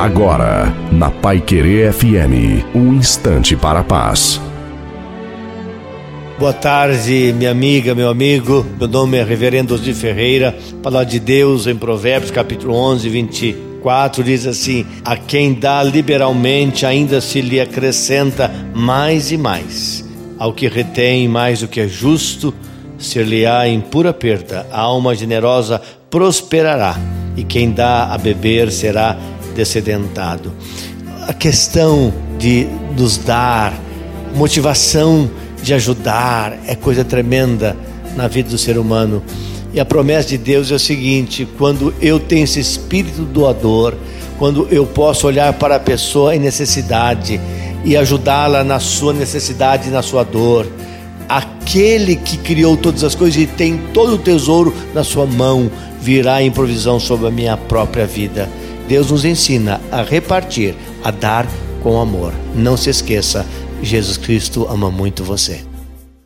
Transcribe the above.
Agora, na Pai Querer FM, um instante para a paz. Boa tarde, minha amiga, meu amigo. Meu nome é Reverendo de Ferreira. Palavra de Deus em Provérbios, capítulo 11, 24, diz assim: A quem dá liberalmente, ainda se lhe acrescenta mais e mais. Ao que retém mais do que é justo, ser-lhe-á em pura perda. A alma generosa prosperará, e quem dá a beber será descedentado. A questão de nos dar, motivação de ajudar, é coisa tremenda na vida do ser humano. E a promessa de Deus é o seguinte: quando eu tenho esse espírito doador, quando eu posso olhar para a pessoa em necessidade e ajudá-la na sua necessidade, na sua dor, aquele que criou todas as coisas e tem todo o tesouro na sua mão virá em provisão sobre a minha própria vida. Deus nos ensina a repartir, a dar com amor. Não se esqueça, Jesus Cristo ama muito você.